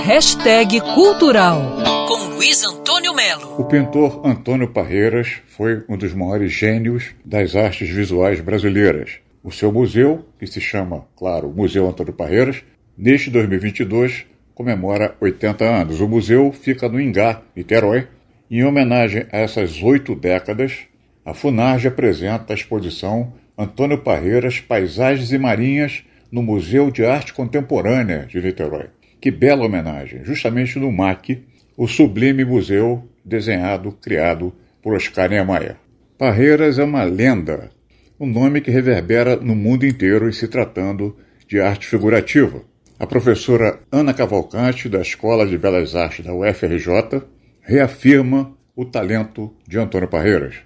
Hashtag Cultural com Luiz Antônio Melo. O pintor Antônio Parreiras foi um dos maiores gênios das artes visuais brasileiras. O seu museu, que se chama, claro, Museu Antônio Parreiras, neste 2022 comemora 80 anos. O museu fica no Ingá, Niterói. Em homenagem a essas oito décadas, a Funarge apresenta a exposição Antônio Parreiras Paisagens e Marinhas no Museu de Arte Contemporânea de Niterói. Que bela homenagem, justamente no MAC, o sublime museu desenhado, criado por Oscar Niemeyer. Parreiras é uma lenda, um nome que reverbera no mundo inteiro em se tratando de arte figurativa. A professora Ana Cavalcante, da Escola de Belas Artes da UFRJ, reafirma o talento de Antônio Parreiras.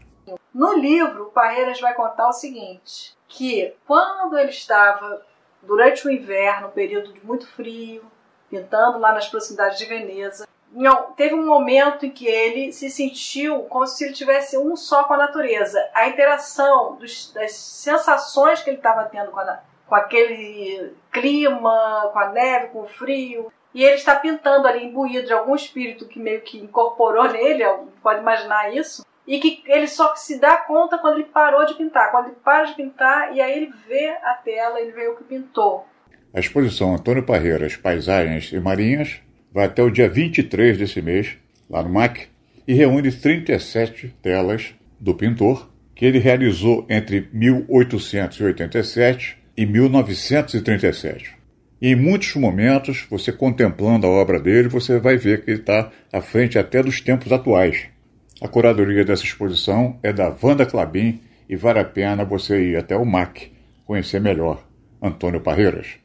No livro, Parreiras vai contar o seguinte: que quando ele estava durante o inverno, período de muito frio, pintando lá nas proximidades de Veneza, teve um momento em que ele se sentiu como se ele tivesse um só com a natureza. A interação dos, das sensações que ele estava tendo com, a, com aquele clima, com a neve, com o frio, e ele está pintando ali imbuído de algum espírito que meio que incorporou nele, pode imaginar isso, e que ele só se dá conta quando ele parou de pintar. Quando ele para de pintar e aí ele vê a tela, ele vê o que pintou. A exposição Antônio Parreiras Paisagens e Marinhas vai até o dia 23 desse mês, lá no MAC, e reúne 37 telas do pintor que ele realizou entre 1887 e 1937. E em muitos momentos, você contemplando a obra dele, você vai ver que ele está à frente até dos tempos atuais. A curadoria dessa exposição é da Wanda Clabin e vale a pena você ir até o MAC conhecer melhor Antônio Parreiras.